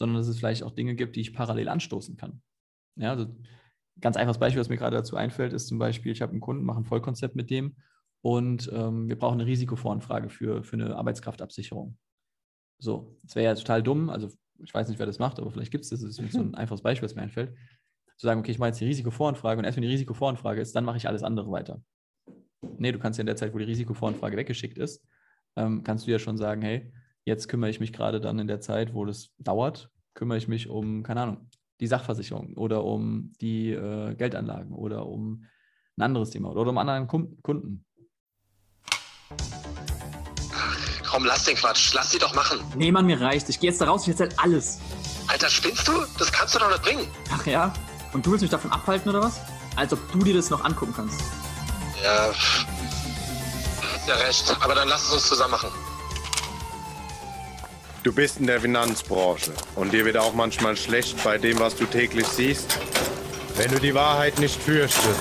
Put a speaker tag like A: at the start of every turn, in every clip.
A: sondern dass es vielleicht auch Dinge gibt, die ich parallel anstoßen kann. Ja, also ganz einfaches Beispiel, was mir gerade dazu einfällt, ist zum Beispiel, ich habe einen Kunden, mache ein Vollkonzept mit dem und ähm, wir brauchen eine Risikovoranfrage für, für eine Arbeitskraftabsicherung. So, das wäre ja total dumm, also ich weiß nicht, wer das macht, aber vielleicht gibt es das, das ist so ein einfaches Beispiel, was mir einfällt, zu sagen, okay, ich mache jetzt die Risikovoranfrage und erst wenn die Risikovoranfrage ist, dann mache ich alles andere weiter. Nee, du kannst ja in der Zeit, wo die Risikovoranfrage weggeschickt ist, ähm, kannst du ja schon sagen, hey, jetzt kümmere ich mich gerade dann in der Zeit, wo das dauert, kümmere ich mich um, keine Ahnung, die Sachversicherung oder um die äh, Geldanlagen oder um ein anderes Thema oder um anderen Kunden.
B: Komm, lass den Quatsch. Lass sie doch machen.
C: Nee, Mann, mir reicht. Ich gehe jetzt da raus, ich erzähl alles.
B: Alter, spinnst du? Das kannst du doch nicht bringen.
C: Ach ja? Und du willst mich davon abhalten oder was? Als ob du dir das noch angucken kannst.
B: Ja, ja recht. Aber dann lass es uns zusammen machen.
D: Du bist in der Finanzbranche und dir wird auch manchmal schlecht bei dem, was du täglich siehst. Wenn du die Wahrheit nicht fürchtest,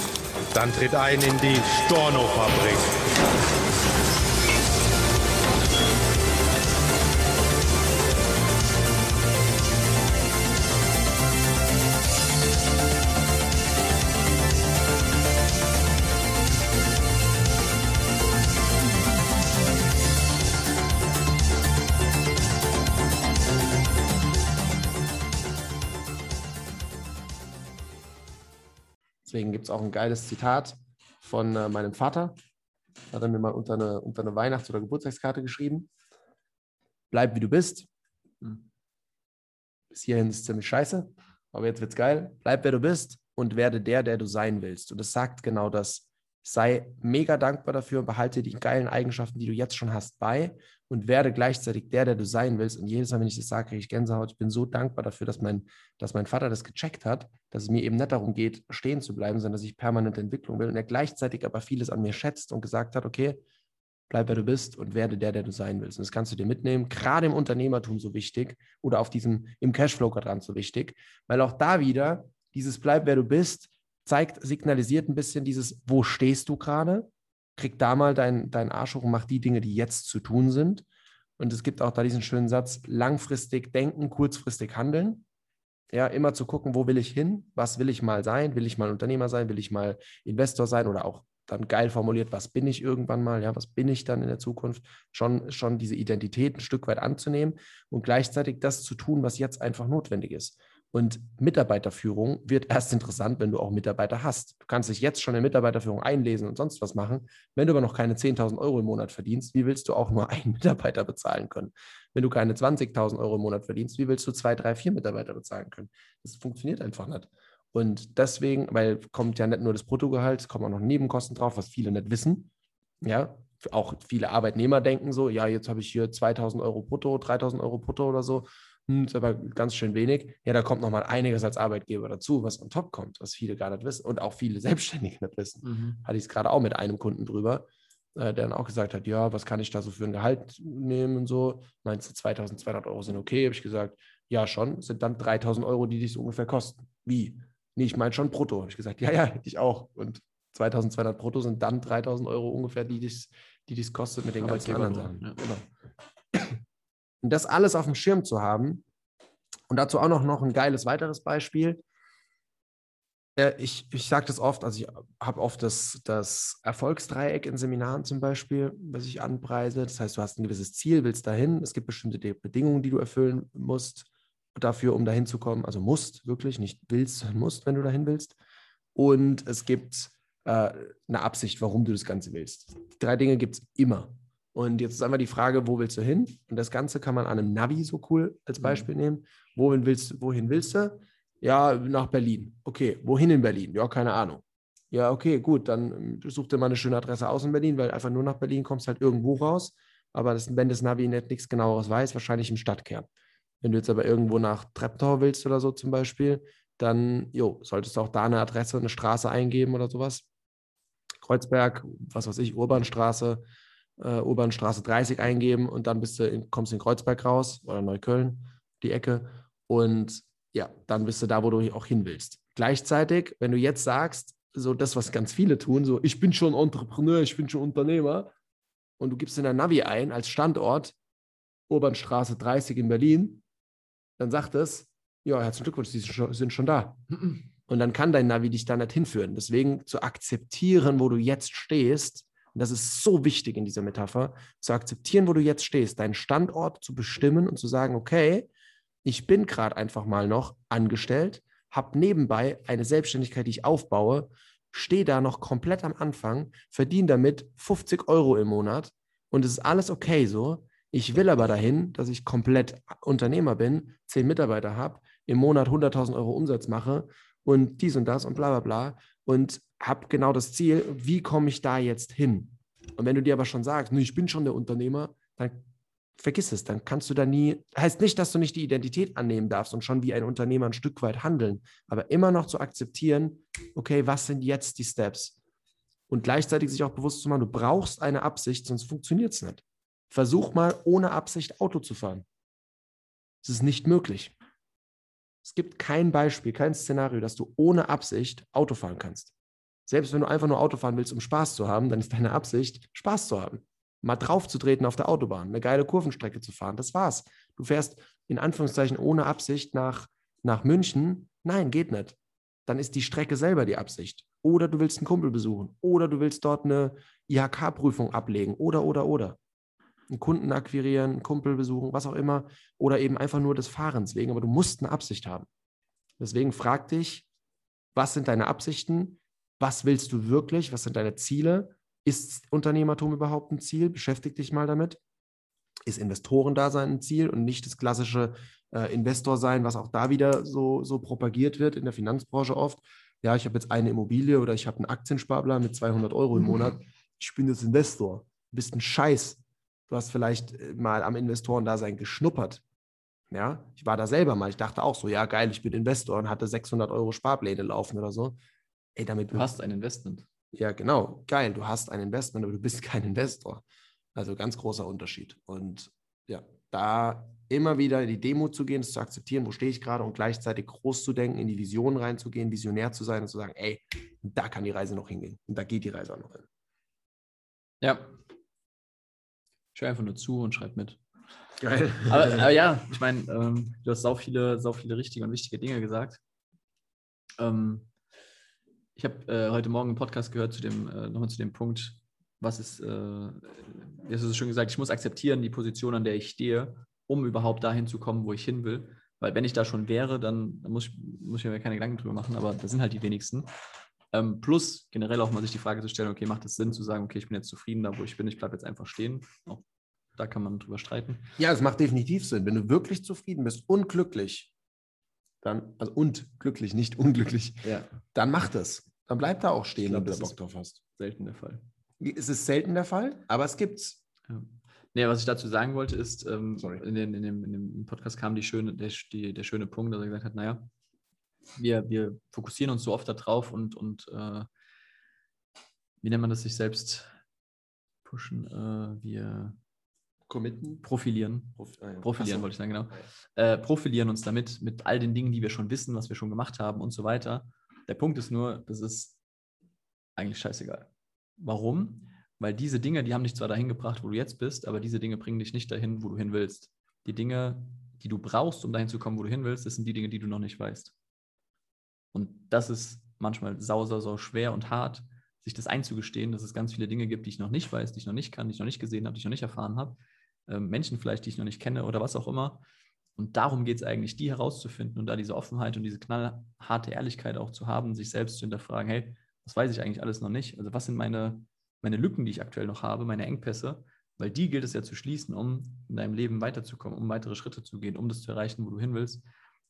D: dann tritt ein in die Storno-Fabrik.
E: Deswegen gibt es auch ein geiles Zitat von äh, meinem Vater. Hat er mir mal unter eine, unter eine Weihnachts- oder Geburtstagskarte geschrieben. Bleib wie du bist. Hm. Bis hierhin ist es ziemlich scheiße, aber jetzt wird's geil. Bleib wer du bist und werde der, der du sein willst. Und das sagt genau das. Sei mega dankbar dafür und behalte die geilen Eigenschaften, die du jetzt schon hast, bei und werde gleichzeitig der, der du sein willst. Und jedes Mal, wenn ich das sage, kriege ich Gänsehaut. Ich bin so dankbar dafür, dass mein, dass mein Vater das gecheckt hat, dass es mir eben nicht darum geht, stehen zu bleiben, sondern dass ich permanente Entwicklung will. Und er gleichzeitig aber vieles an mir schätzt und gesagt hat, okay, bleib wer du bist und werde der, der du sein willst. Und das kannst du dir mitnehmen, gerade im Unternehmertum so wichtig oder auf diesem, im Cashflow-Quadrant so wichtig, weil auch da wieder dieses bleib wer du bist, zeigt, signalisiert ein bisschen dieses, wo stehst du gerade? Krieg da mal deinen dein Arsch hoch und mach die Dinge, die jetzt zu tun sind. Und es gibt auch da diesen schönen Satz, langfristig denken, kurzfristig handeln. Ja, immer zu gucken, wo will ich hin? Was will ich mal sein? Will ich mal Unternehmer sein? Will ich mal Investor sein? Oder auch dann geil formuliert, was bin ich irgendwann mal? Ja, was bin ich dann in der Zukunft? Schon, schon diese Identität ein Stück weit anzunehmen und gleichzeitig das zu tun, was jetzt einfach notwendig ist. Und Mitarbeiterführung wird erst interessant, wenn du auch Mitarbeiter hast. Du kannst dich jetzt schon in Mitarbeiterführung einlesen und sonst was machen. Wenn du aber noch keine 10.000 Euro im Monat verdienst, wie willst du auch nur einen Mitarbeiter bezahlen können? Wenn du keine 20.000 Euro im Monat verdienst, wie willst du zwei, drei, vier Mitarbeiter bezahlen können? Das funktioniert einfach nicht. Und deswegen, weil kommt ja nicht nur das Bruttogehalt, es kommen auch noch Nebenkosten drauf, was viele nicht wissen. Ja, auch viele Arbeitnehmer denken so, ja, jetzt habe ich hier 2000 Euro brutto, 3000 Euro brutto oder so hm, ist aber ganz schön wenig. Ja, da kommt nochmal einiges als Arbeitgeber dazu, was on top kommt, was viele gar nicht wissen und auch viele Selbstständige nicht wissen. Mhm. Hatte ich es gerade auch mit einem Kunden drüber, äh, der dann auch gesagt hat, ja, was kann ich da so für ein Gehalt nehmen und so. Meinst du, 2200 Euro sind okay? Habe ich gesagt, ja schon, sind dann 3000 Euro, die dich so ungefähr kosten. Wie? Nee, ich meine schon brutto. Habe ich gesagt, ja, ja, ich auch. Und 2200 brutto sind dann 3000 Euro ungefähr, die dich die dies kostet mit den ganzen anderen Sachen. Ja. Genau. Und das alles auf dem Schirm zu haben. Und dazu auch noch, noch ein geiles weiteres Beispiel. Äh, ich, ich sage das oft, also ich habe oft das, das Erfolgsdreieck in Seminaren zum Beispiel, was ich anpreise. Das heißt, du hast ein gewisses Ziel, willst dahin. Es gibt bestimmte Bedingungen, die du erfüllen musst dafür, um dahin zu kommen. Also musst wirklich, nicht willst, musst, wenn du dahin willst. Und es gibt äh, eine Absicht, warum du das Ganze willst. Die drei Dinge gibt es immer. Und jetzt ist einfach die Frage, wo willst du hin? Und das Ganze kann man an einem Navi so cool als mhm. Beispiel mhm. nehmen. Wohin willst, wohin willst du? Ja, nach Berlin. Okay, wohin in Berlin? Ja, keine Ahnung. Ja, okay, gut, dann ähm, such dir mal eine schöne Adresse aus in Berlin, weil einfach nur nach Berlin kommst halt irgendwo raus. Aber das, wenn das Navi nicht nichts genaueres weiß, wahrscheinlich im Stadtkern. Wenn du jetzt aber irgendwo nach Treptow willst oder so zum Beispiel, dann jo, solltest du auch da eine Adresse, eine Straße eingeben oder sowas. Kreuzberg, was weiß ich, Urbanstraße, äh, Urbanstraße 30 eingeben und dann bist du in, kommst in Kreuzberg raus oder Neukölln, die Ecke. Und ja, dann bist du da, wo du auch hin willst. Gleichzeitig, wenn du jetzt sagst, so das, was ganz viele tun, so ich bin schon Entrepreneur, ich bin schon Unternehmer, und du gibst in der Navi ein als Standort Urbanstraße 30 in Berlin, dann sagt es, ja, herzlichen Glückwunsch, die sind schon, sind schon da. Und dann kann dein Navi dich da nicht hinführen. Deswegen zu akzeptieren, wo du jetzt stehst, und das ist so wichtig in dieser Metapher, zu akzeptieren, wo du jetzt stehst, deinen Standort zu bestimmen und zu sagen, okay, ich bin gerade einfach mal noch angestellt, habe nebenbei eine Selbstständigkeit, die ich aufbaue, stehe da noch komplett am Anfang, verdiene damit 50 Euro im Monat und es ist alles okay so. Ich will aber dahin, dass ich komplett Unternehmer bin, zehn Mitarbeiter habe, im Monat 100.000 Euro Umsatz mache und dies und das und bla bla bla und habe genau das Ziel, wie komme ich da jetzt hin? Und wenn du dir aber schon sagst, ich bin schon der Unternehmer, dann vergiss es, dann kannst du da nie, heißt nicht, dass du nicht die Identität annehmen darfst und schon wie ein Unternehmer ein Stück weit handeln, aber immer noch zu akzeptieren, okay, was sind jetzt die Steps? Und gleichzeitig sich auch bewusst zu machen, du brauchst eine Absicht, sonst funktioniert es nicht. Versuch mal ohne Absicht Auto zu fahren. Es ist nicht möglich. Es gibt kein Beispiel, kein Szenario, dass du ohne Absicht Auto fahren kannst. Selbst wenn du einfach nur Auto fahren willst, um Spaß zu haben, dann ist deine Absicht, Spaß zu haben. Mal draufzutreten auf der Autobahn, eine geile Kurvenstrecke zu fahren. Das war's. Du fährst in Anführungszeichen ohne Absicht nach, nach München. Nein, geht nicht. Dann ist die Strecke selber die Absicht. Oder du willst einen Kumpel besuchen. Oder du willst dort eine IHK-Prüfung ablegen. Oder, oder, oder einen Kunden akquirieren, einen Kumpel besuchen, was auch immer, oder eben einfach nur des Fahrens wegen, aber du musst eine Absicht haben. Deswegen frag dich, was sind deine Absichten? Was willst du wirklich? Was sind deine Ziele? Ist Unternehmertum überhaupt ein Ziel? Beschäftig dich mal damit. Ist Investorendasein ein Ziel und nicht das klassische äh, Investor sein, was auch da wieder so, so propagiert wird in der Finanzbranche oft. Ja, ich habe jetzt eine Immobilie oder ich habe einen Aktiensparplan mit 200 Euro im Monat. Ich bin jetzt Investor. Du bist ein Scheiß. Du hast vielleicht äh, mal am Investorendasein geschnuppert. Ja, ich war da selber mal. Ich dachte auch so, ja, geil, ich bin Investor und hatte 600 Euro Sparpläne laufen oder so.
A: Ey, damit. Du hast ein Investment.
E: Ja, genau. Geil, du hast ein Investment, aber du bist kein Investor. Also ganz großer Unterschied. Und ja, da immer wieder in die Demo zu gehen, es zu akzeptieren, wo stehe ich gerade und gleichzeitig groß zu denken, in die Vision reinzugehen, visionär zu sein und zu sagen, ey, da kann die Reise noch hingehen. Und da geht die Reise auch noch hin.
A: Ja, ich höre einfach nur zu und schreibe mit. Geil. Aber, aber ja, ich meine, ähm, du hast so viele, so viele richtige und wichtige Dinge gesagt. Ähm, ich habe äh, heute Morgen einen Podcast gehört zu dem, äh, nochmal zu dem Punkt, was ist, äh, du es schon gesagt, ich muss akzeptieren die Position, an der ich stehe, um überhaupt dahin zu kommen, wo ich hin will. Weil wenn ich da schon wäre, dann, dann muss, ich, muss ich mir keine Gedanken drüber machen, aber das sind halt die wenigsten. Ähm, plus generell auch mal sich die Frage zu stellen, okay, macht es Sinn zu sagen, okay, ich bin jetzt zufrieden da, wo ich bin, ich bleibe jetzt einfach stehen. Auch da kann man drüber streiten.
E: Ja, es macht definitiv Sinn. Wenn du wirklich zufrieden bist und glücklich, dann, also und glücklich, nicht unglücklich, ja. dann mach das. Dann bleib da auch stehen, wenn du da Bock drauf hast.
A: Selten der Fall.
E: Es ist selten der Fall, aber es gibt's.
A: Ja. Nee, was ich dazu sagen wollte, ist, ähm, in, den, in, dem, in, dem, Podcast kam die schöne, der, die, der schöne Punkt, dass er gesagt hat, naja, wir, wir fokussieren uns so oft darauf und, und äh, wie nennt man das, sich selbst pushen? Äh, wir committen, profilieren. Prof ah, ja. Profilieren wollte ich sagen, genau. Äh, profilieren uns damit, mit all den Dingen, die wir schon wissen, was wir schon gemacht haben und so weiter. Der Punkt ist nur, das ist eigentlich scheißegal. Warum? Weil diese Dinge, die haben dich zwar dahin gebracht, wo du jetzt bist, aber diese Dinge bringen dich nicht dahin, wo du hin willst. Die Dinge, die du brauchst, um dahin zu kommen, wo du hin willst, das sind die Dinge, die du noch nicht weißt. Und das ist manchmal sau, sau, sau schwer und hart, sich das einzugestehen, dass es ganz viele Dinge gibt, die ich noch nicht weiß, die ich noch nicht kann, die ich noch nicht gesehen habe, die ich noch nicht erfahren habe. Ähm, Menschen vielleicht, die ich noch nicht kenne oder was auch immer. Und darum geht es eigentlich, die herauszufinden und da diese Offenheit und diese knallharte Ehrlichkeit auch zu haben, sich selbst zu hinterfragen, hey, was weiß ich eigentlich alles noch nicht? Also was sind meine, meine Lücken, die ich aktuell noch habe, meine Engpässe? Weil die gilt es ja zu schließen, um in deinem Leben weiterzukommen, um weitere Schritte zu gehen, um das zu erreichen, wo du hin willst.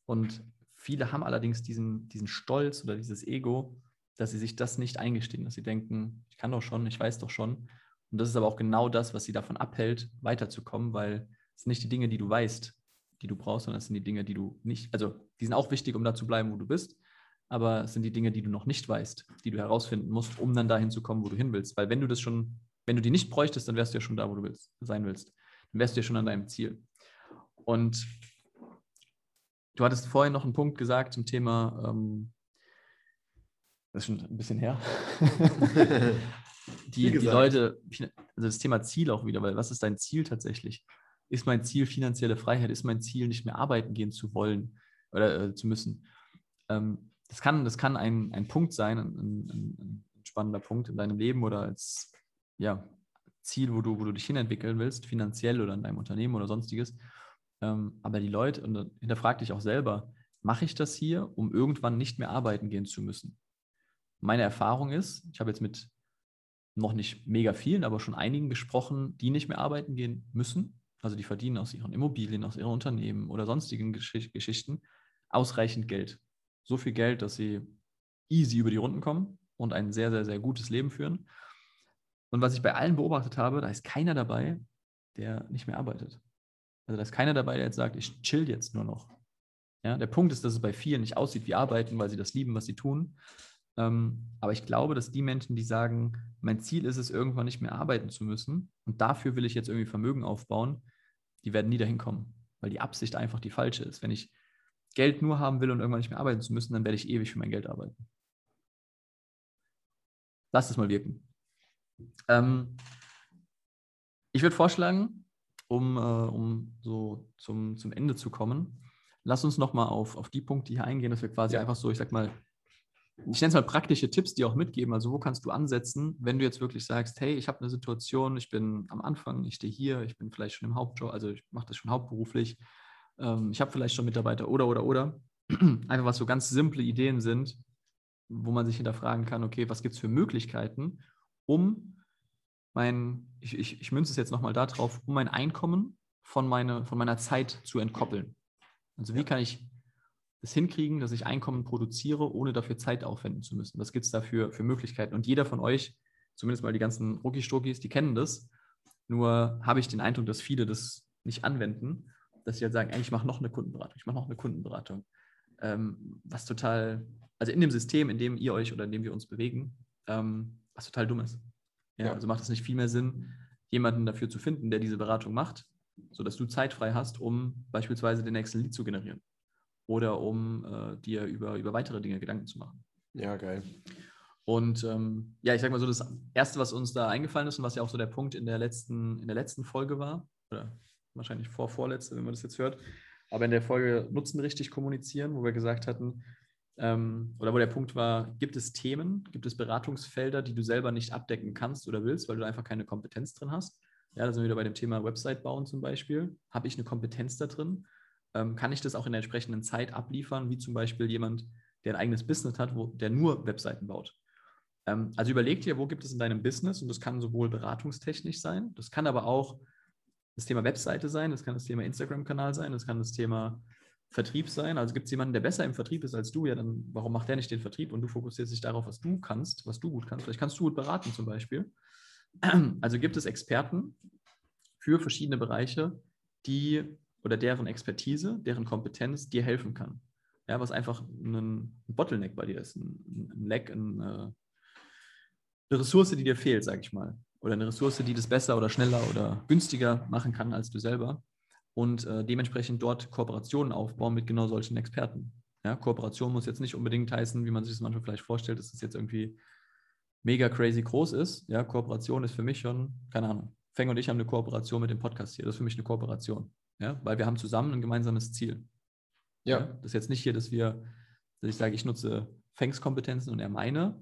A: Und Viele haben allerdings diesen, diesen Stolz oder dieses Ego, dass sie sich das nicht eingestehen, dass sie denken, ich kann doch schon, ich weiß doch schon. Und das ist aber auch genau das, was sie davon abhält, weiterzukommen, weil es sind nicht die Dinge, die du weißt, die du brauchst, sondern es sind die Dinge, die du nicht, also die sind auch wichtig, um da zu bleiben, wo du bist, aber es sind die Dinge, die du noch nicht weißt, die du herausfinden musst, um dann dahin zu kommen, wo du hin willst. Weil wenn du das schon, wenn du die nicht bräuchtest, dann wärst du ja schon da, wo du willst, sein willst. Dann wärst du ja schon an deinem Ziel. Und Du hattest vorhin noch einen Punkt gesagt zum Thema, ähm, das ist schon ein bisschen her. die, die Leute, also das Thema Ziel auch wieder, weil was ist dein Ziel tatsächlich? Ist mein Ziel finanzielle Freiheit, ist mein Ziel nicht mehr arbeiten gehen zu wollen oder äh, zu müssen. Ähm, das kann, das kann ein, ein Punkt sein, ein, ein, ein, spannender Punkt in deinem Leben oder als ja, Ziel, wo du, wo du dich hinentwickeln willst, finanziell oder in deinem Unternehmen oder sonstiges. Ähm, aber die Leute, und hinterfrag dich auch selber, mache ich das hier, um irgendwann nicht mehr arbeiten gehen zu müssen? Meine Erfahrung ist, ich habe jetzt mit noch nicht mega vielen, aber schon einigen gesprochen, die nicht mehr arbeiten gehen müssen. Also die verdienen aus ihren Immobilien, aus ihren Unternehmen oder sonstigen Gesch Geschichten ausreichend Geld. So viel Geld, dass sie easy über die Runden kommen und ein sehr, sehr, sehr gutes Leben führen. Und was ich bei allen beobachtet habe, da ist keiner dabei, der nicht mehr arbeitet. Also da ist keiner dabei, der jetzt sagt, ich chill jetzt nur noch. Ja, der Punkt ist, dass es bei vielen nicht aussieht wie Arbeiten, weil sie das lieben, was sie tun. Ähm, aber ich glaube, dass die Menschen, die sagen, mein Ziel ist es, irgendwann nicht mehr arbeiten zu müssen und dafür will ich jetzt irgendwie Vermögen aufbauen, die werden nie dahin kommen, weil die Absicht einfach die falsche ist. Wenn ich Geld nur haben will und irgendwann nicht mehr arbeiten zu müssen, dann werde ich ewig für mein Geld arbeiten. Lass es mal wirken. Ähm, ich würde vorschlagen, um, äh, um so zum, zum Ende zu kommen, lass uns nochmal auf, auf die Punkte hier eingehen, dass wir quasi ja. einfach so, ich sag mal, ich nenne es mal praktische Tipps, die auch mitgeben. Also wo kannst du ansetzen, wenn du jetzt wirklich sagst, hey, ich habe eine Situation, ich bin am Anfang, ich stehe hier, ich bin vielleicht schon im Hauptjob, also ich mache das schon hauptberuflich, ähm, ich habe vielleicht schon Mitarbeiter oder, oder, oder. Einfach was so ganz simple Ideen sind, wo man sich hinterfragen kann, okay, was gibt es für Möglichkeiten, um mein, ich, ich, ich münze es jetzt nochmal darauf, um mein Einkommen von, meine, von meiner Zeit zu entkoppeln. Also wie kann ich es hinkriegen, dass ich Einkommen produziere, ohne dafür Zeit aufwenden zu müssen? Was gibt es dafür für Möglichkeiten? Und jeder von euch, zumindest mal die ganzen Rucki-Struckis, die kennen das. Nur habe ich den Eindruck, dass viele das nicht anwenden, dass sie halt sagen, ey, ich mache noch eine Kundenberatung, ich mache noch eine Kundenberatung. Ähm, was total, also in dem System, in dem ihr euch oder in dem wir uns bewegen, ähm, was total dumm ist. Ja, ja. Also macht es nicht viel mehr Sinn, jemanden dafür zu finden, der diese Beratung macht, sodass du Zeit frei hast, um beispielsweise den nächsten Lead zu generieren oder um äh, dir über, über weitere Dinge Gedanken zu machen.
E: Ja, geil.
A: Und ähm, ja, ich sag mal so, das Erste, was uns da eingefallen ist und was ja auch so der Punkt in der letzten, in der letzten Folge war, oder wahrscheinlich vor vorletzte, wenn man das jetzt hört, aber in der Folge Nutzen richtig kommunizieren, wo wir gesagt hatten, ähm, oder wo der Punkt war, gibt es Themen, gibt es Beratungsfelder, die du selber nicht abdecken kannst oder willst, weil du einfach keine Kompetenz drin hast. Ja, da sind wir wieder bei dem Thema Website bauen zum Beispiel. Habe ich eine Kompetenz da drin? Ähm, kann ich das auch in der entsprechenden Zeit abliefern, wie zum Beispiel jemand, der ein eigenes Business hat, wo, der nur Webseiten baut? Ähm, also überleg dir, wo gibt es in deinem Business, und das kann sowohl beratungstechnisch sein, das kann aber auch das Thema Webseite sein, das kann das Thema Instagram-Kanal sein, das kann das Thema Vertrieb sein. Also gibt es jemanden, der besser im Vertrieb ist als du, ja, dann warum macht der nicht den Vertrieb und du fokussierst dich darauf, was du kannst, was du gut kannst. Vielleicht kannst du gut beraten zum Beispiel. Also gibt es Experten für verschiedene Bereiche, die oder deren Expertise, deren Kompetenz dir helfen kann. Ja, was einfach ein Bottleneck bei dir ist, ein, ein Lag, ein, äh, eine Ressource, die dir fehlt, sage ich mal. Oder eine Ressource, die das besser oder schneller oder günstiger machen kann als du selber und äh, dementsprechend dort Kooperationen aufbauen mit genau solchen Experten. Ja, Kooperation muss jetzt nicht unbedingt heißen, wie man sich das manchmal vielleicht vorstellt, dass es jetzt irgendwie mega crazy groß ist. Ja, Kooperation ist für mich schon, keine Ahnung. Feng und ich haben eine Kooperation mit dem Podcast hier. Das ist für mich eine Kooperation. Ja, weil wir haben zusammen ein gemeinsames Ziel. Ja. ja das ist jetzt nicht hier, dass wir, dass ich sage, ich nutze Fengs Kompetenzen und er meine,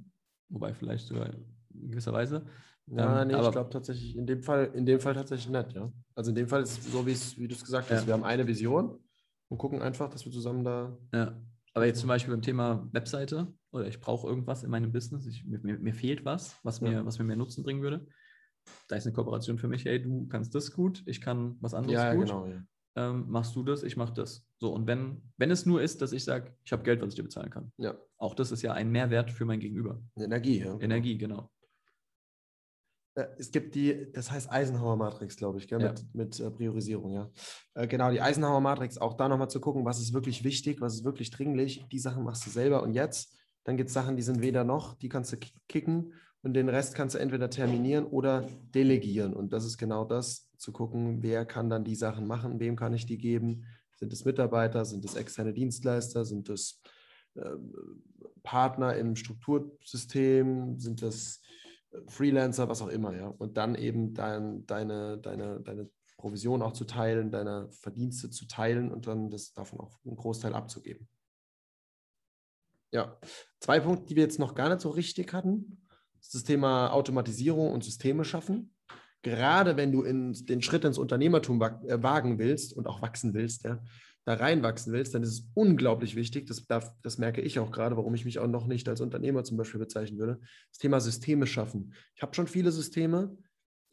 A: wobei vielleicht sogar in gewisser Weise,
E: ja, ähm, nee, ich glaube tatsächlich, in dem Fall, in dem Fall tatsächlich nett, ja. Also in dem Fall ist es so, wie du es gesagt hast, ja. wir haben eine Vision und gucken einfach, dass wir zusammen da.
A: Ja. Aber jetzt zum Beispiel beim Thema Webseite oder ich brauche irgendwas in meinem Business, ich, mir, mir, fehlt was, was mir, ja. was mir mehr Nutzen bringen würde. Da ist eine Kooperation für mich, hey, du kannst das gut, ich kann was anderes ja, gut. Genau, ja. Ähm, machst du das, ich mache das. So, und wenn, wenn es nur ist, dass ich sage, ich habe Geld, was ich dir bezahlen kann. Ja. Auch das ist ja ein Mehrwert für mein Gegenüber.
E: Energie, ja.
A: Energie, genau.
E: Äh, es gibt die, das heißt Eisenhower-Matrix, glaube ich, gell, ja. mit, mit äh, Priorisierung, ja. Äh, genau, die Eisenhower-Matrix, auch da nochmal zu gucken, was ist wirklich wichtig, was ist wirklich dringlich. Die Sachen machst du selber und jetzt. Dann gibt es Sachen, die sind weder noch, die kannst du kicken und den Rest kannst du entweder terminieren oder delegieren. Und das ist genau das, zu gucken, wer kann dann die Sachen machen, wem kann ich die geben. Sind es Mitarbeiter, sind es externe Dienstleister, sind es äh, Partner im Struktursystem, sind das Freelancer, was auch immer, ja. Und dann eben dein, deine, deine, deine Provision auch zu teilen, deine Verdienste zu teilen und dann das davon auch einen Großteil abzugeben. Ja, zwei Punkte, die wir jetzt noch gar nicht so richtig hatten, ist das Thema Automatisierung und Systeme schaffen. Gerade wenn du in den Schritt ins Unternehmertum äh, wagen willst und auch wachsen willst, ja, da reinwachsen willst, dann ist es unglaublich wichtig, das, darf, das merke ich auch gerade, warum ich mich auch noch nicht als Unternehmer zum Beispiel bezeichnen würde, das Thema Systeme schaffen. Ich habe schon viele Systeme,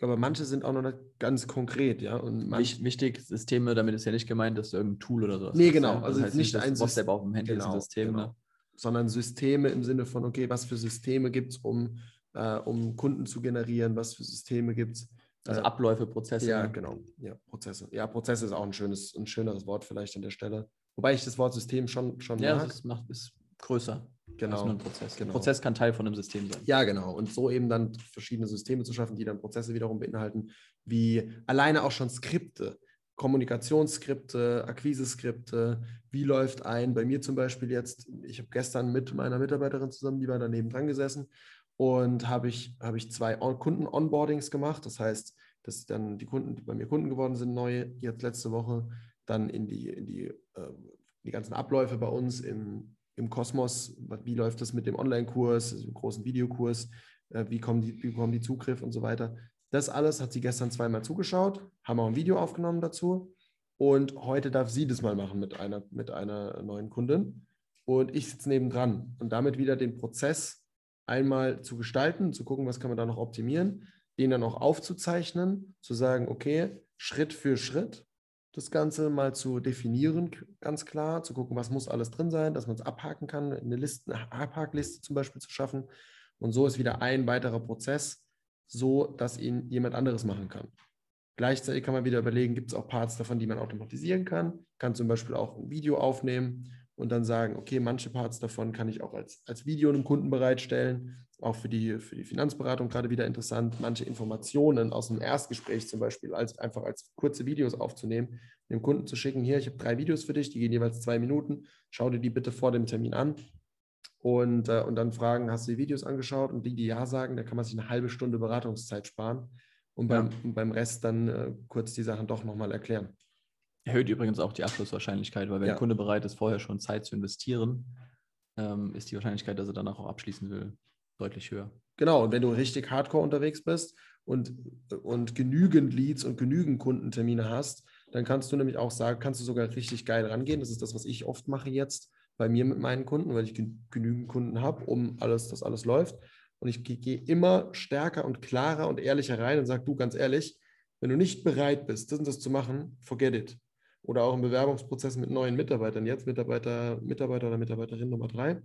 E: aber manche sind auch noch nicht ganz konkret, ja. Und
A: wichtig, Systeme, damit ist ja nicht gemeint, dass du irgendein Tool oder sowas
E: Nee, genau.
A: Also das heißt nicht ein
E: WhatsApp
A: auf dem Handy
E: genau,
A: ist ein System,
E: genau.
A: ne?
E: Sondern Systeme im Sinne von, okay, was für Systeme gibt es, um, äh, um Kunden zu generieren, was für Systeme gibt es,
A: also äh, Abläufe, Prozesse.
E: Ja, genau. Ja, Prozesse. Ja, Prozesse ist auch ein schönes, ein schöneres Wort vielleicht an der Stelle. Wobei ich das Wort System schon, schon
A: ja, mag. Ja, macht ist größer.
E: Genau.
A: Als nur ein Prozess. Genau. Ein Prozess kann Teil von einem System sein.
E: Ja, genau. Und so eben dann verschiedene Systeme zu schaffen, die dann Prozesse wiederum beinhalten, wie alleine auch schon Skripte. Kommunikationsskripte, Akquise-Skripte, wie läuft ein? Bei mir zum Beispiel jetzt, ich habe gestern mit meiner Mitarbeiterin zusammen, die war daneben dran gesessen und habe ich, hab ich zwei Kunden-Onboardings gemacht. Das heißt, dass dann die Kunden, die bei mir Kunden geworden sind, neu, jetzt letzte Woche, dann in die, in die, äh, die ganzen Abläufe bei uns im, im Kosmos. Wie läuft das mit dem Online-Kurs, also dem großen Videokurs? Äh, wie, kommen die, wie bekommen die Zugriff und so weiter? Das alles hat sie gestern zweimal zugeschaut, haben auch ein Video aufgenommen dazu. Und heute darf sie das mal machen mit einer, mit einer neuen Kundin. Und ich sitze nebendran und damit wieder den Prozess einmal zu gestalten, zu gucken, was kann man da noch optimieren, den dann auch aufzuzeichnen, zu sagen, okay, Schritt für Schritt das Ganze mal zu definieren, ganz klar, zu gucken, was muss alles drin sein, dass man es abhaken kann, eine, Liste, eine Abhakliste zum Beispiel zu schaffen. Und so ist wieder ein weiterer Prozess, so dass ihn jemand anderes machen kann. Gleichzeitig kann man wieder überlegen, gibt es auch Parts davon, die man automatisieren kann. Kann zum Beispiel auch ein Video aufnehmen und dann sagen, okay, manche Parts davon kann ich auch als, als Video einem Kunden bereitstellen, auch für die, für die Finanzberatung gerade wieder interessant, manche Informationen aus einem Erstgespräch zum Beispiel als, einfach als kurze Videos aufzunehmen, dem Kunden zu schicken, hier, ich habe drei Videos für dich, die gehen jeweils zwei Minuten, schau dir die bitte vor dem Termin an und, äh, und dann fragen, hast du die Videos angeschaut und die, die ja sagen, da kann man sich eine halbe Stunde Beratungszeit sparen und beim, ja. beim Rest dann äh, kurz die Sachen doch nochmal erklären.
A: Erhöht übrigens auch die Abschlusswahrscheinlichkeit, weil wenn ja. der Kunde bereit ist, vorher schon Zeit zu investieren, ähm, ist die Wahrscheinlichkeit, dass er danach auch abschließen will, deutlich höher.
E: Genau, und wenn du richtig hardcore unterwegs bist und, und genügend Leads und genügend Kundentermine hast, dann kannst du nämlich auch sagen, kannst du sogar richtig geil rangehen. Das ist das, was ich oft mache jetzt bei mir mit meinen Kunden, weil ich genügend Kunden habe, um alles, dass alles läuft. Und ich gehe immer stärker und klarer und ehrlicher rein und sage, du ganz ehrlich, wenn du nicht bereit bist, das und das zu machen, forget it oder auch im Bewerbungsprozess mit neuen Mitarbeitern, jetzt Mitarbeiter, Mitarbeiter oder Mitarbeiterin Nummer drei,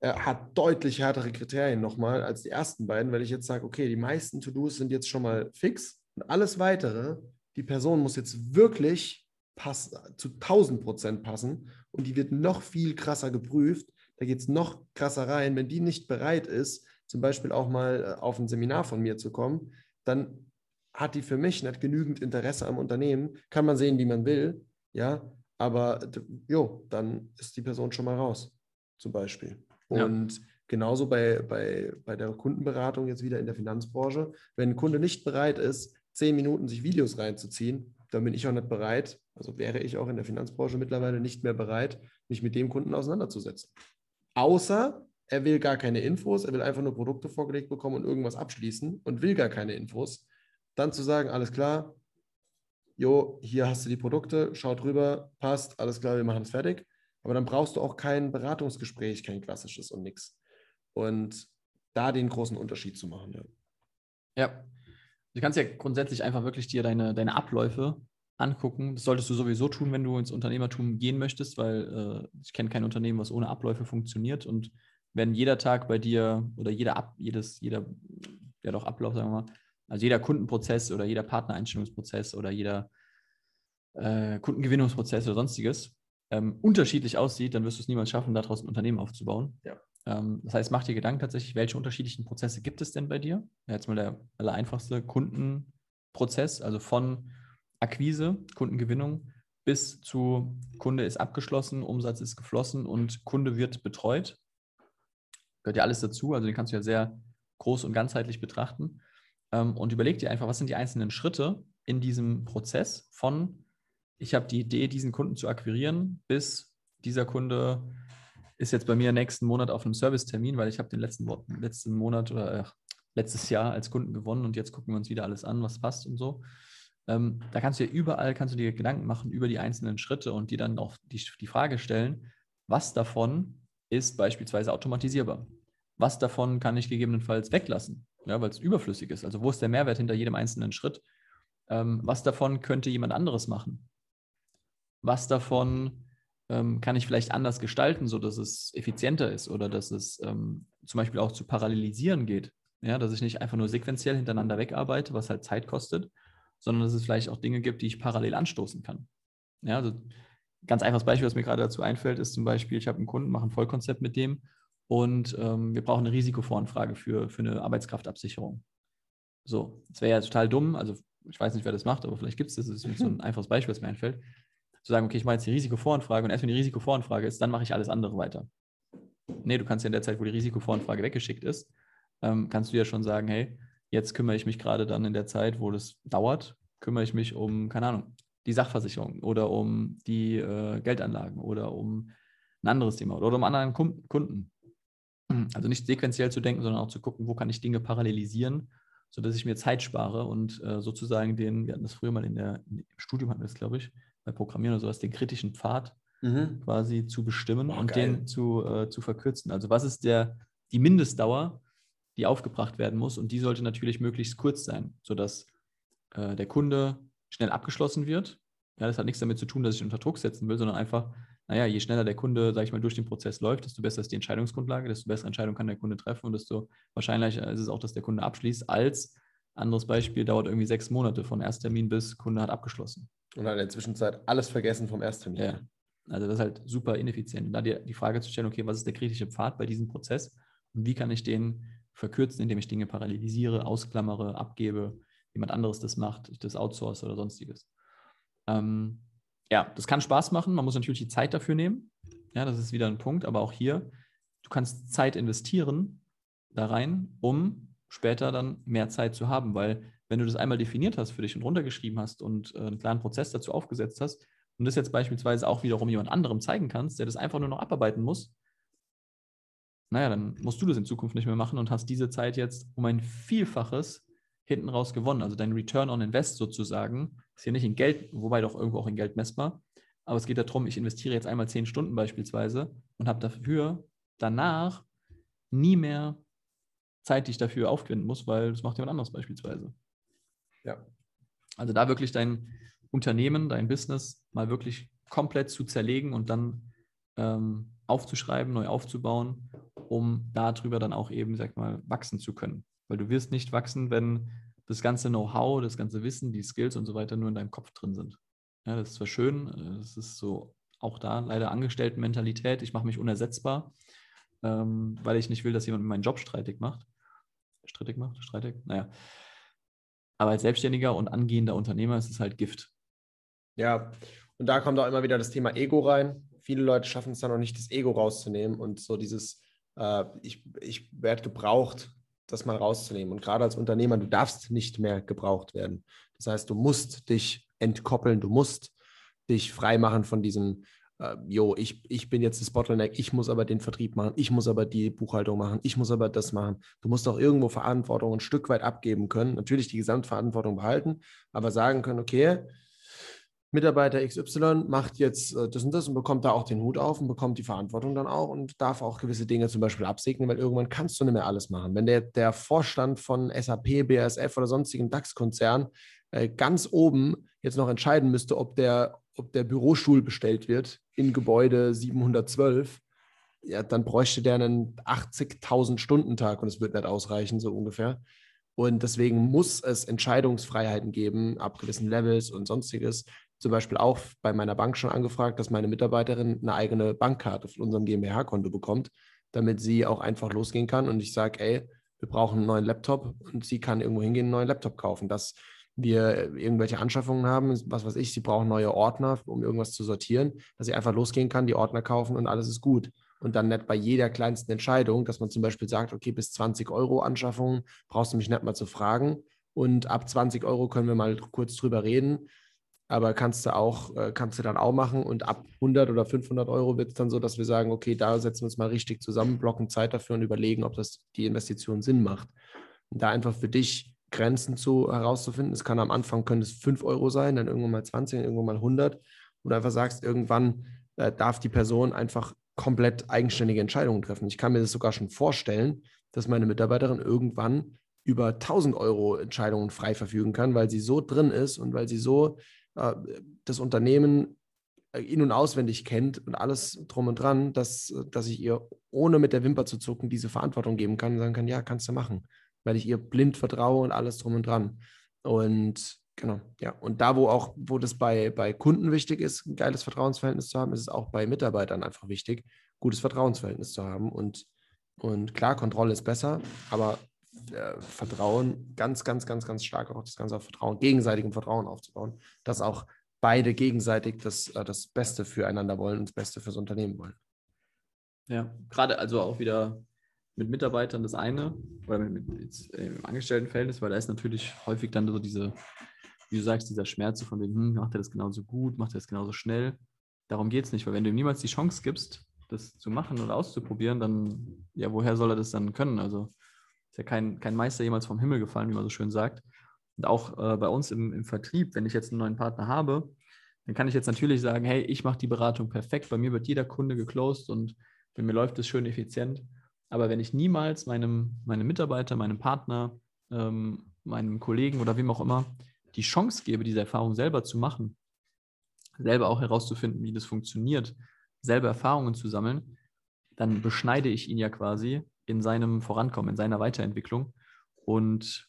E: er hat deutlich härtere Kriterien nochmal als die ersten beiden, weil ich jetzt sage, okay, die meisten To-Dos sind jetzt schon mal fix und alles weitere, die Person muss jetzt wirklich pass, zu 1000 Prozent passen und die wird noch viel krasser geprüft. Da geht es noch krasser rein. Wenn die nicht bereit ist, zum Beispiel auch mal äh, auf ein Seminar von mir zu kommen, dann hat die für mich nicht genügend Interesse am Unternehmen, kann man sehen, wie man will, ja, aber jo, dann ist die Person schon mal raus, zum Beispiel. Und ja. genauso bei, bei, bei der Kundenberatung jetzt wieder in der Finanzbranche, wenn ein Kunde nicht bereit ist, zehn Minuten sich Videos reinzuziehen, dann bin ich auch nicht bereit, also wäre ich auch in der Finanzbranche mittlerweile nicht mehr bereit, mich mit dem Kunden auseinanderzusetzen. Außer er will gar keine Infos, er will einfach nur Produkte vorgelegt bekommen und irgendwas abschließen und will gar keine Infos dann zu sagen, alles klar, jo, hier hast du die Produkte, schau drüber, passt, alles klar, wir machen es fertig. Aber dann brauchst du auch kein Beratungsgespräch, kein klassisches und nichts. Und da den großen Unterschied zu machen. Ja.
A: ja. Du kannst ja grundsätzlich einfach wirklich dir deine, deine Abläufe angucken. Das solltest du sowieso tun, wenn du ins Unternehmertum gehen möchtest, weil äh, ich kenne kein Unternehmen, was ohne Abläufe funktioniert. Und wenn jeder Tag bei dir oder jeder Ab, jedes, jeder, ja doch Ablauf, sagen wir mal, also jeder Kundenprozess oder jeder Partnereinstellungsprozess oder jeder äh, Kundengewinnungsprozess oder sonstiges ähm, unterschiedlich aussieht, dann wirst du es niemals schaffen, daraus ein Unternehmen aufzubauen.
E: Ja.
A: Ähm, das heißt, mach dir Gedanken tatsächlich, welche unterschiedlichen Prozesse gibt es denn bei dir? Jetzt mal der aller einfachste Kundenprozess, also von Akquise, Kundengewinnung bis zu Kunde ist abgeschlossen, Umsatz ist geflossen und Kunde wird betreut. Gehört ja alles dazu, also den kannst du ja sehr groß und ganzheitlich betrachten. Ähm, und überleg dir einfach, was sind die einzelnen Schritte, in diesem Prozess von, ich habe die Idee, diesen Kunden zu akquirieren, bis dieser Kunde ist jetzt bei mir nächsten Monat auf einem Servicetermin, weil ich habe den letzten, letzten Monat oder äh, letztes Jahr als Kunden gewonnen und jetzt gucken wir uns wieder alles an, was passt und so. Ähm, da kannst du ja überall, kannst du dir Gedanken machen über die einzelnen Schritte und dir dann auch die, die Frage stellen, was davon ist beispielsweise automatisierbar? Was davon kann ich gegebenenfalls weglassen, ja, weil es überflüssig ist? Also wo ist der Mehrwert hinter jedem einzelnen Schritt? Ähm, was davon könnte jemand anderes machen? Was davon ähm, kann ich vielleicht anders gestalten, sodass es effizienter ist oder dass es ähm, zum Beispiel auch zu parallelisieren geht? Ja, dass ich nicht einfach nur sequenziell hintereinander wegarbeite, was halt Zeit kostet, sondern dass es vielleicht auch Dinge gibt, die ich parallel anstoßen kann. Ja, also ganz einfaches Beispiel, was mir gerade dazu einfällt, ist zum Beispiel, ich habe einen Kunden, mache ein Vollkonzept mit dem und ähm, wir brauchen eine Risikovoranfrage für, für eine Arbeitskraftabsicherung. So, das wäre ja total dumm, also ich weiß nicht, wer das macht, aber vielleicht gibt es das, das ist so ein einfaches Beispiel, was mir einfällt, zu sagen, okay, ich mache jetzt die Risikovoranfrage und erst wenn die Risikovoranfrage ist, dann mache ich alles andere weiter. Nee, du kannst ja in der Zeit, wo die Risikovoranfrage weggeschickt ist, ähm, kannst du ja schon sagen, hey, Jetzt kümmere ich mich gerade dann in der Zeit, wo das dauert, kümmere ich mich um, keine Ahnung, die Sachversicherung oder um die äh, Geldanlagen oder um ein anderes Thema oder um anderen Kunden. Also nicht sequenziell zu denken, sondern auch zu gucken, wo kann ich Dinge parallelisieren, sodass ich mir Zeit spare und äh, sozusagen den, wir hatten das früher mal in der, im Studium hatten wir das, glaube ich, bei Programmieren oder sowas, den kritischen Pfad mhm. quasi zu bestimmen Boah, und geil. den zu, äh, zu verkürzen. Also was ist der, die Mindestdauer, die aufgebracht werden muss. Und die sollte natürlich möglichst kurz sein, sodass äh, der Kunde schnell abgeschlossen wird. Ja, das hat nichts damit zu tun, dass ich unter Druck setzen will, sondern einfach, naja, je schneller der Kunde, sage ich mal, durch den Prozess läuft, desto besser ist die Entscheidungsgrundlage, desto bessere Entscheidung kann der Kunde treffen und desto wahrscheinlicher ist es auch, dass der Kunde abschließt, als anderes Beispiel dauert irgendwie sechs Monate von Ersttermin bis Kunde hat abgeschlossen.
E: Und hat in der Zwischenzeit alles vergessen vom Ersttermin.
A: Ja. Also das ist halt super ineffizient. Und da dir die Frage zu stellen, okay, was ist der kritische Pfad bei diesem Prozess und wie kann ich den verkürzen, indem ich Dinge parallelisiere, ausklammere, abgebe, jemand anderes das macht, ich das outsource oder sonstiges. Ähm, ja, das kann Spaß machen. Man muss natürlich die Zeit dafür nehmen. Ja, das ist wieder ein Punkt. Aber auch hier, du kannst Zeit investieren da rein, um später dann mehr Zeit zu haben. Weil wenn du das einmal definiert hast für dich und runtergeschrieben hast und äh, einen klaren Prozess dazu aufgesetzt hast und das jetzt beispielsweise auch wiederum jemand anderem zeigen kannst, der das einfach nur noch abarbeiten muss, naja, dann musst du das in Zukunft nicht mehr machen und hast diese Zeit jetzt um ein Vielfaches hinten raus gewonnen. Also dein Return on Invest sozusagen ist hier nicht in Geld, wobei doch irgendwo auch in Geld messbar. Aber es geht darum, ich investiere jetzt einmal zehn Stunden beispielsweise und habe dafür danach nie mehr Zeit, die ich dafür aufwenden muss, weil das macht jemand anderes beispielsweise. Ja. Also da wirklich dein Unternehmen, dein Business mal wirklich komplett zu zerlegen und dann ähm, aufzuschreiben, neu aufzubauen um darüber dann auch eben, sag mal, wachsen zu können. Weil du wirst nicht wachsen, wenn das ganze Know-how, das ganze Wissen, die Skills und so weiter nur in deinem Kopf drin sind. Ja, das ist zwar schön, das ist so auch da leider Angestelltenmentalität, ich mache mich unersetzbar, ähm, weil ich nicht will, dass jemand meinen Job streitig macht. Strittig macht, streitig, naja. Aber als Selbstständiger und angehender Unternehmer ist es halt Gift.
E: Ja, und da kommt auch immer wieder das Thema Ego rein. Viele Leute schaffen es dann noch nicht, das Ego rauszunehmen und so dieses, äh, ich, ich werde gebraucht, das mal rauszunehmen. Und gerade als Unternehmer, du darfst nicht mehr gebraucht werden. Das heißt, du musst dich entkoppeln, du musst dich freimachen von diesem, äh, jo, ich, ich bin jetzt das Bottleneck, ich muss aber den Vertrieb machen, ich muss aber die Buchhaltung machen, ich muss aber das machen. Du musst auch irgendwo Verantwortung ein Stück weit abgeben können, natürlich die Gesamtverantwortung behalten, aber sagen können, okay, Mitarbeiter XY macht jetzt äh, das und das und bekommt da auch den Hut auf und bekommt die Verantwortung dann auch und darf auch gewisse Dinge zum Beispiel absegnen, weil irgendwann kannst du nicht mehr alles machen. Wenn der, der Vorstand von SAP, BASF oder sonstigen DAX-Konzern äh, ganz oben jetzt noch entscheiden müsste, ob der, ob der Bürostuhl bestellt wird in Gebäude 712, ja, dann bräuchte der einen 80.000 Stunden-Tag und es wird nicht ausreichen, so ungefähr. Und deswegen muss es Entscheidungsfreiheiten geben, ab gewissen Levels und sonstiges, zum Beispiel auch bei meiner Bank schon angefragt, dass meine Mitarbeiterin eine eigene Bankkarte von unserem GmbH-Konto bekommt, damit sie auch einfach losgehen kann und ich sage, ey, wir brauchen einen neuen Laptop und sie kann irgendwo hingehen, einen neuen Laptop kaufen. Dass wir irgendwelche Anschaffungen haben, was weiß ich, sie brauchen neue Ordner, um irgendwas zu sortieren, dass sie einfach losgehen kann, die Ordner kaufen und alles ist gut. Und dann nicht bei jeder kleinsten Entscheidung, dass man zum Beispiel sagt, okay, bis 20 Euro Anschaffungen brauchst du mich nicht mal zu fragen, und ab 20 Euro können wir mal kurz drüber reden. Aber kannst du auch, äh, kannst du dann auch machen und ab 100 oder 500 Euro wird es dann so, dass wir sagen, okay, da setzen wir uns mal richtig zusammen, blocken Zeit dafür und überlegen, ob das die Investition Sinn macht. Und da einfach für dich Grenzen zu herauszufinden. Es kann am Anfang können es 5 Euro sein, dann irgendwann mal 20, irgendwann mal 100. Und einfach sagst, irgendwann äh, darf die Person einfach komplett eigenständige Entscheidungen treffen. Ich kann mir das sogar schon vorstellen, dass meine Mitarbeiterin irgendwann über 1000 Euro Entscheidungen frei verfügen kann, weil sie so drin ist und weil sie so das Unternehmen äh, in- und auswendig kennt und alles drum und dran, dass, dass ich ihr ohne mit der Wimper zu zucken diese Verantwortung geben kann und sagen kann, ja, kannst du machen weil ich ihr blind vertraue und alles drum und dran. Und genau, ja. Und da, wo auch, wo das bei, bei Kunden wichtig ist, ein geiles Vertrauensverhältnis zu haben, ist es auch bei Mitarbeitern einfach wichtig, gutes Vertrauensverhältnis zu haben. Und, und klar, Kontrolle ist besser, aber äh, Vertrauen ganz, ganz, ganz, ganz stark auch das Ganze auf Vertrauen, gegenseitigem Vertrauen aufzubauen, dass auch beide gegenseitig das, äh, das Beste füreinander wollen und das Beste fürs Unternehmen wollen.
A: Ja, gerade also auch wieder mit Mitarbeitern das eine oder mit, mit jetzt, im Angestelltenverhältnis, weil da ist natürlich häufig dann so diese, wie du sagst, dieser Schmerz von wegen, hm, macht er das genauso gut, macht er das genauso schnell. Darum geht es nicht, weil wenn du ihm niemals die Chance gibst, das zu machen oder auszuprobieren, dann, ja, woher soll er das dann können? Also ist ja kein, kein Meister jemals vom Himmel gefallen, wie man so schön sagt. Und auch äh, bei uns im, im Vertrieb, wenn ich jetzt einen neuen Partner habe, dann kann ich jetzt natürlich sagen, hey, ich mache die Beratung perfekt, bei mir wird jeder Kunde geclosed und bei mir läuft es schön effizient. Aber wenn ich niemals meinem, meinem Mitarbeiter, meinem Partner, ähm, meinem Kollegen oder wem auch immer die Chance gebe, diese Erfahrung selber zu machen, selber auch herauszufinden, wie das funktioniert, selber Erfahrungen zu sammeln, dann beschneide ich ihn ja quasi in seinem Vorankommen, in seiner Weiterentwicklung und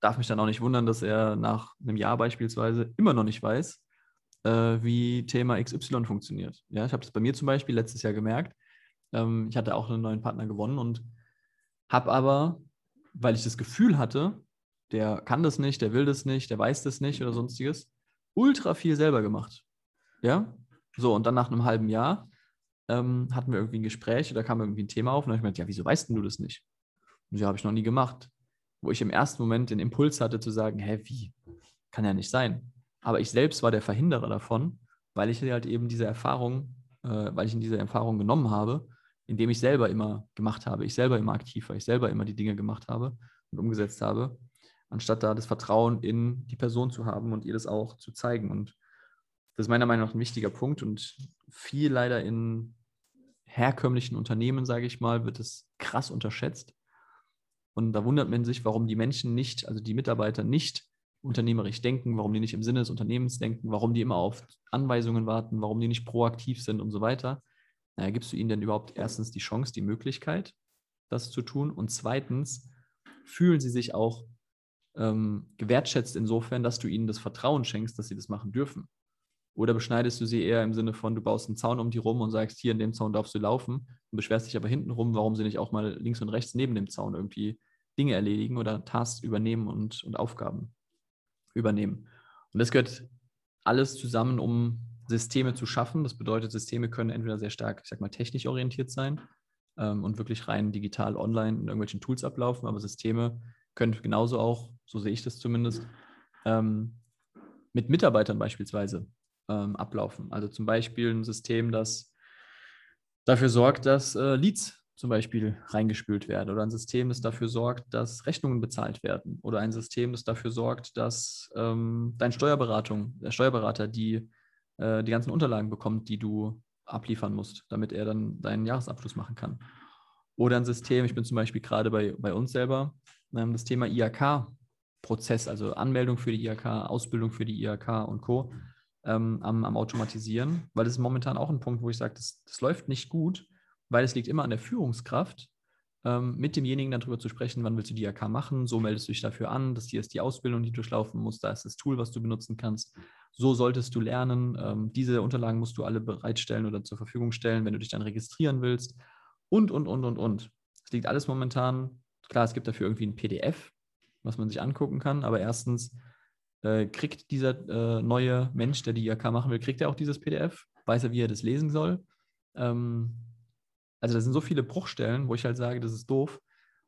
A: darf mich dann auch nicht wundern, dass er nach einem Jahr beispielsweise immer noch nicht weiß, äh, wie Thema XY funktioniert. Ja, ich habe das bei mir zum Beispiel letztes Jahr gemerkt. Ähm, ich hatte auch einen neuen Partner gewonnen und habe aber, weil ich das Gefühl hatte, der kann das nicht, der will das nicht, der weiß das nicht oder sonstiges, ultra viel selber gemacht. Ja, so und dann nach einem halben Jahr ähm, hatten wir irgendwie ein Gespräch oder kam irgendwie ein Thema auf und habe ich gemeint, ja, wieso weißt du das nicht? Und ja, habe ich noch nie gemacht. Wo ich im ersten Moment den Impuls hatte zu sagen, hä, wie? Kann ja nicht sein. Aber ich selbst war der Verhinderer davon, weil ich halt eben diese Erfahrung, äh, weil ich in diese Erfahrung genommen habe indem ich selber immer gemacht habe, ich selber immer aktiv war, ich selber immer die Dinge gemacht habe und umgesetzt habe, anstatt da das Vertrauen in die Person zu haben und ihr das auch zu zeigen. Und das ist meiner Meinung nach ein wichtiger Punkt und viel leider in herkömmlichen Unternehmen, sage ich mal, wird es krass unterschätzt. Und da wundert man sich, warum die Menschen nicht, also die Mitarbeiter nicht unternehmerisch denken, warum die nicht im Sinne des Unternehmens denken, warum die immer auf Anweisungen warten, warum die nicht proaktiv sind und so weiter naja, gibst du ihnen denn überhaupt erstens die Chance, die Möglichkeit, das zu tun? Und zweitens, fühlen sie sich auch ähm, gewertschätzt insofern, dass du ihnen das Vertrauen schenkst, dass sie das machen dürfen? Oder beschneidest du sie eher im Sinne von, du baust einen Zaun um die rum und sagst, hier in dem Zaun darfst du laufen und beschwerst dich aber hinten rum, warum sie nicht auch mal links und rechts neben dem Zaun irgendwie Dinge erledigen oder Tasks übernehmen und, und Aufgaben übernehmen. Und das gehört alles zusammen, um Systeme zu schaffen. Das bedeutet, Systeme können entweder sehr stark, ich sag mal, technisch orientiert sein ähm, und wirklich rein digital online in irgendwelchen Tools ablaufen, aber Systeme können genauso auch, so sehe ich das zumindest, ähm, mit Mitarbeitern beispielsweise ähm, ablaufen. Also zum Beispiel ein System, das dafür sorgt, dass äh, Leads zum Beispiel reingespült werden oder ein System, das dafür sorgt, dass Rechnungen bezahlt werden oder ein System, das dafür sorgt, dass ähm, dein Steuerberatung, der Steuerberater die äh, die ganzen Unterlagen bekommt, die du abliefern musst, damit er dann deinen Jahresabschluss machen kann. Oder ein System, ich bin zum Beispiel gerade bei, bei uns selber, ähm, das Thema IHK-Prozess, also Anmeldung für die IHK, Ausbildung für die IHK und Co. Ähm, am, am, Automatisieren, weil das ist momentan auch ein Punkt, wo ich sage, das, das läuft nicht gut, weil es liegt immer an der Führungskraft, ähm, mit demjenigen dann darüber zu sprechen, wann willst du die IHK machen, so meldest du dich dafür an, das hier ist die Ausbildung, die du durchlaufen musst, da ist das Tool, was du benutzen kannst so solltest du lernen, ähm, diese Unterlagen musst du alle bereitstellen oder zur Verfügung stellen, wenn du dich dann registrieren willst und, und, und, und, und. Es liegt alles momentan, klar, es gibt dafür irgendwie ein PDF, was man sich angucken kann, aber erstens äh, kriegt dieser äh, neue Mensch, der die IHK machen will, kriegt er auch dieses PDF, weiß er, wie er das lesen soll. Ähm, also da sind so viele Bruchstellen, wo ich halt sage, das ist doof.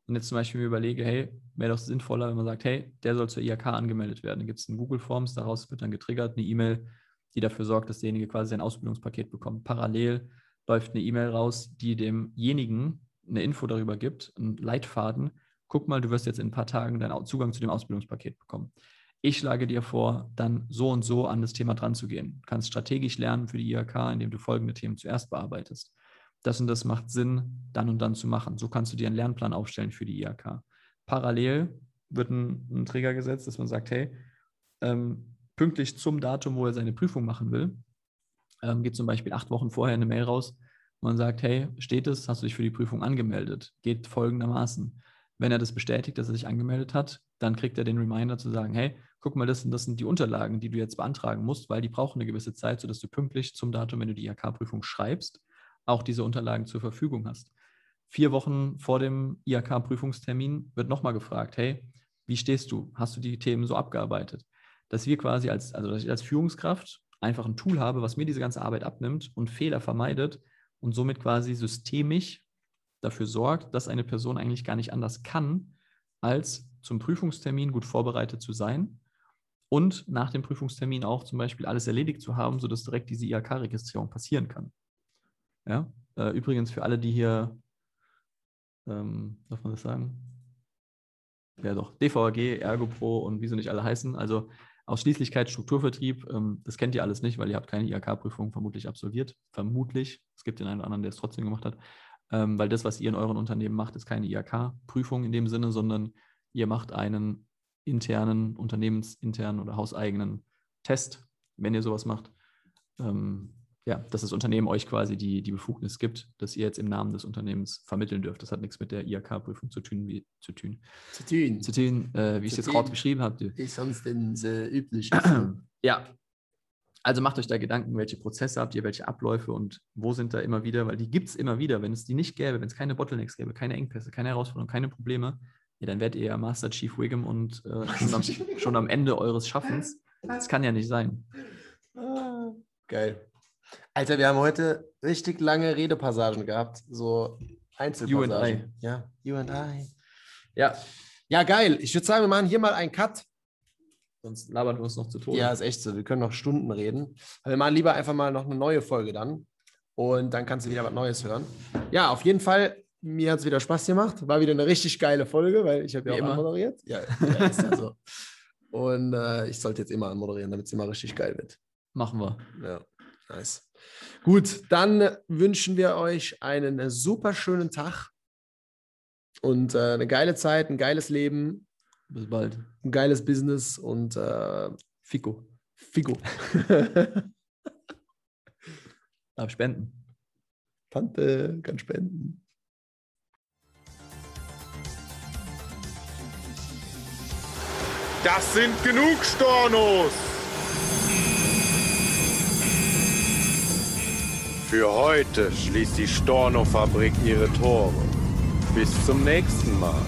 A: und jetzt zum Beispiel mir überlege, hey, wäre doch sinnvoller, wenn man sagt, hey, der soll zur IHK angemeldet werden. Dann gibt es einen Google Forms, daraus wird dann getriggert, eine E-Mail, die dafür sorgt, dass derjenige quasi sein Ausbildungspaket bekommt. Parallel läuft eine E-Mail raus, die demjenigen eine Info darüber gibt, einen Leitfaden. Guck mal, du wirst jetzt in ein paar Tagen deinen Zugang zu dem Ausbildungspaket bekommen. Ich schlage dir vor, dann so und so an das Thema dran zu gehen. Du kannst strategisch lernen für die IHK, indem du folgende Themen zuerst bearbeitest das und das macht Sinn, dann und dann zu machen. So kannst du dir einen Lernplan aufstellen für die IHK. Parallel wird ein, ein Trigger gesetzt, dass man sagt, hey, ähm, pünktlich zum Datum, wo er seine Prüfung machen will, ähm, geht zum Beispiel acht Wochen vorher eine Mail raus, man sagt, hey, steht es, hast du dich für die Prüfung angemeldet? Geht folgendermaßen. Wenn er das bestätigt, dass er sich angemeldet hat, dann kriegt er den Reminder zu sagen, hey, guck mal, das sind, das sind die Unterlagen, die du jetzt beantragen musst, weil die brauchen eine gewisse Zeit, sodass du pünktlich zum Datum, wenn du die IHK-Prüfung schreibst, auch diese Unterlagen zur Verfügung hast. Vier Wochen vor dem IHK-Prüfungstermin wird nochmal gefragt, hey, wie stehst du? Hast du die Themen so abgearbeitet? Dass wir quasi als, also dass ich als Führungskraft einfach ein Tool habe, was mir diese ganze Arbeit abnimmt und Fehler vermeidet und somit quasi systemisch dafür sorgt, dass eine Person eigentlich gar nicht anders kann, als zum Prüfungstermin gut vorbereitet zu sein und nach dem Prüfungstermin auch zum Beispiel alles erledigt zu haben, sodass direkt diese IHK-Registrierung passieren kann. Ja? Äh, übrigens für alle, die hier, ähm, darf man das sagen? Ja, doch, DVAG, ErgoPro und wie sie nicht alle heißen. Also Ausschließlichkeit, Strukturvertrieb, ähm, das kennt ihr alles nicht, weil ihr habt keine IHK-Prüfung vermutlich absolviert. Vermutlich. Es gibt den einen oder anderen, der es trotzdem gemacht hat. Ähm, weil das, was ihr in euren Unternehmen macht, ist keine IHK-Prüfung in dem Sinne, sondern ihr macht einen internen, unternehmensinternen oder hauseigenen Test, wenn ihr sowas macht. Ähm, ja, dass das Unternehmen euch quasi die, die Befugnis gibt, dass ihr jetzt im Namen des Unternehmens vermitteln dürft. Das hat nichts mit der IHK-Prüfung zu tun, wie zu tun.
E: Zu tun.
A: Zu tun, äh, wie ich es jetzt gerade beschrieben habe.
E: Ist sonst denn so üblich.
A: ja. Also macht euch da Gedanken, welche Prozesse habt ihr, welche Abläufe und wo sind da immer wieder, weil die gibt es immer wieder. Wenn es die nicht gäbe, wenn es keine Bottlenecks gäbe, keine Engpässe, keine Herausforderungen, keine Probleme, ja, dann wärt ihr ja Master Chief Wiggum und äh, schon, am, schon am Ende eures Schaffens. Das kann ja nicht sein.
E: Ah, geil. Alter, wir haben heute richtig lange Redepassagen gehabt. So Einzelpassagen.
A: You and I.
E: Ja, you and I.
A: Ja.
E: Ja, geil. Ich würde sagen, wir machen hier mal einen Cut.
A: Sonst labern wir uns noch zu Tode.
E: Ja, ist echt so. Wir können noch Stunden reden. Aber wir machen lieber einfach mal noch eine neue Folge dann. Und dann kannst du wieder was Neues hören. Ja, auf jeden Fall. Mir hat es wieder Spaß gemacht. War wieder eine richtig geile Folge, weil ich habe ja auch anmoderiert. Ja, ja, ist ja so. Und äh, ich sollte jetzt immer anmoderieren, damit es immer richtig geil wird.
A: Machen wir.
E: Ja. Nice. Gut, dann wünschen wir euch einen super schönen Tag und äh, eine geile Zeit, ein geiles Leben.
A: Bis bald.
E: Ein geiles Business und äh,
A: Fico.
E: Fico.
A: Darf spenden.
E: Tante kann spenden.
D: Das sind genug Stornos! Für heute schließt die Storno-Fabrik ihre Tore. Bis zum nächsten Mal.